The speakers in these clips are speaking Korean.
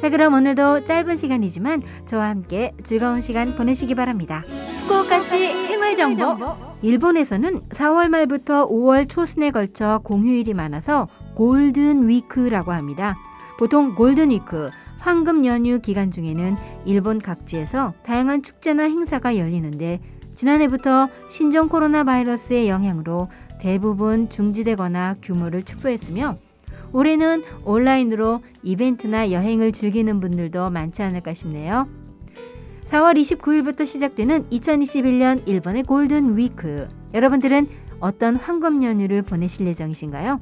자, 그럼 오늘도 짧은 시간이지만 저와 함께 즐거운 시간 보내시기 바랍니다. 후쿠오카시 생활 정보. 일본에서는 4월 말부터 5월 초순에 걸쳐 공휴일이 많아서 골든 위크라고 합니다. 보통 골든 위크, 황금 연휴 기간 중에는 일본 각지에서 다양한 축제나 행사가 열리는데 지난해부터 신종 코로나 바이러스의 영향으로 대부분 중지되거나 규모를 축소했으며 올해는 온라인으로 이벤트나 여행을 즐기는 분들도 많지 않을까 싶네요. 4월 29일부터 시작되는 2021년 일본의 골든 위크. 여러분들은 어떤 황금 연휴를 보내실 예정이신가요?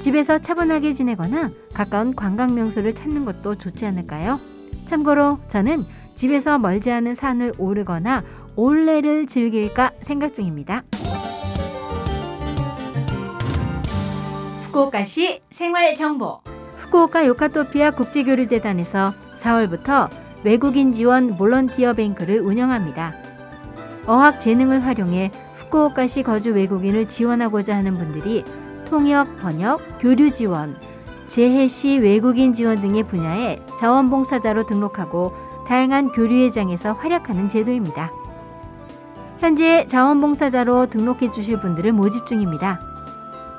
집에서 차분하게 지내거나 가까운 관광 명소를 찾는 것도 좋지 않을까요? 참고로 저는 집에서 멀지 않은 산을 오르거나 올레를 즐길까 생각 중입니다. 후쿠오카시 생활 정보. 후쿠오카 요카토피아 국제교류재단에서 4월부터 외국인 지원 볼런티어 뱅크를 운영합니다. 어학 재능을 활용해 후쿠오카시 거주 외국인을 지원하고자 하는 분들이 통역, 번역, 교류 지원, 재해시 외국인 지원 등의 분야에 자원봉사자로 등록하고 다양한 교류회장에서 활약하는 제도입니다. 현재 자원봉사자로 등록해 주실 분들을 모집 중입니다.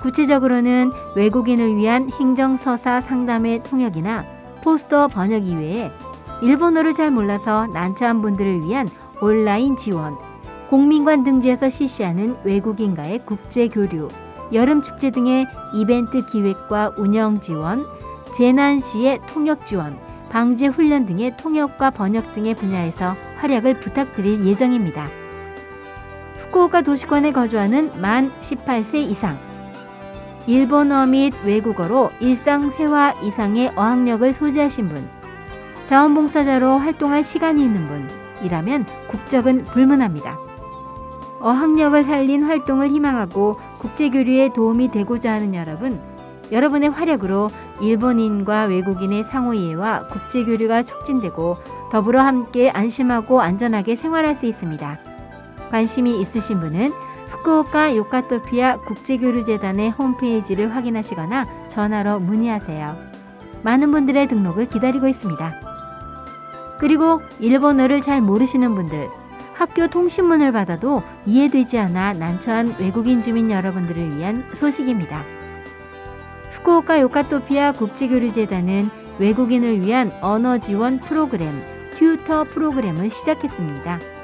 구체적으로는 외국인을 위한 행정서사 상담의 통역이나 포스터 번역 이외에 일본어를 잘 몰라서 난처한 분들을 위한 온라인 지원, 공민관 등지에서 실시하는 외국인과의 국제 교류, 여름 축제 등의 이벤트 기획과 운영 지원, 재난 시의 통역 지원, 방제 훈련 등의 통역과 번역 등의 분야에서 활약을 부탁드릴 예정입니다. 후쿠오카 도시권에 거주하는 만 18세 이상, 일본어 및 외국어로 일상 회화 이상의 어학력을 소지하신 분, 자원봉사자로 활동할 시간이 있는 분이라면 국적은 불문합니다. 어학력을 살린 활동을 희망하고 국제교류에 도움이 되고자 하는 여러분, 여러분의 활약으로 일본인과 외국인의 상호 이해와 국제교류가 촉진되고 더불어 함께 안심하고 안전하게 생활할 수 있습니다. 관심이 있으신 분은 후쿠오카 요카토피아 국제교류재단의 홈페이지를 확인하시거나 전화로 문의하세요. 많은 분들의 등록을 기다리고 있습니다. 그리고 일본어를 잘 모르시는 분들, 학교 통신문을 받아도 이해되지 않아 난처한 외국인 주민 여러분들을 위한 소식입니다. 후쿠오카 요카토피아 국제교류재단은 외국인을 위한 언어 지원 프로그램, 튜터 프로그램을 시작했습니다.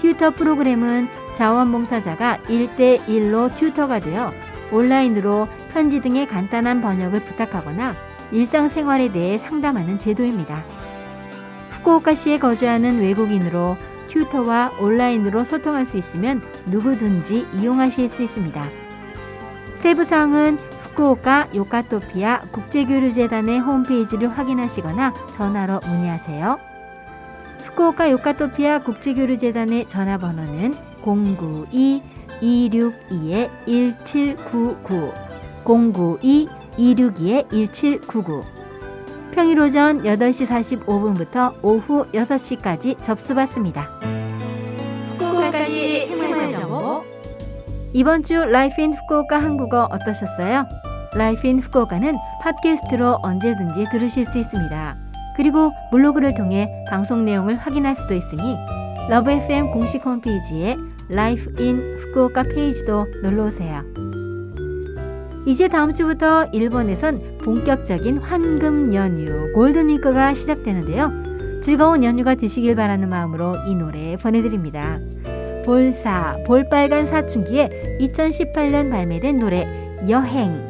튜터 프로그램은 자원봉사자가 1대1로 튜터가 되어 온라인으로 편지 등의 간단한 번역을 부탁하거나 일상생활에 대해 상담하는 제도입니다. 후쿠오카시에 거주하는 외국인으로 튜터와 온라인으로 소통할 수 있으면 누구든지 이용하실 수 있습니다. 세부 사항은 후쿠오카 요카토피아 국제교류재단의 홈페이지를 확인하시거나 전화로 문의하세요. 후쿠오카 요카토피아 국제교류재단의 전화번호는 092-262-1799 092-262-1799 평일 오전 8시 45분부터 오후 6시까지 접수받습니다. 후쿠오카시 생활정보 이번 주 Life in Fukuoka 한국어 어떠셨어요? Life in Fukuoka는 팟캐스트로 언제든지 들으실 수 있습니다. 그리고 블로그를 통해 방송 내용을 확인할 수도 있으니 Love FM 공식 홈페이지에 Life in Fukuoka 페이지도 놀러 오세요. 이제 다음 주부터 일본에선 본격적인 황금 연휴 Golden Week가 시작되는데요. 즐거운 연휴가 되시길 바라는 마음으로 이 노래 보내드립니다. 볼사 볼빨간 사춘기에 2018년 발매된 노래 여행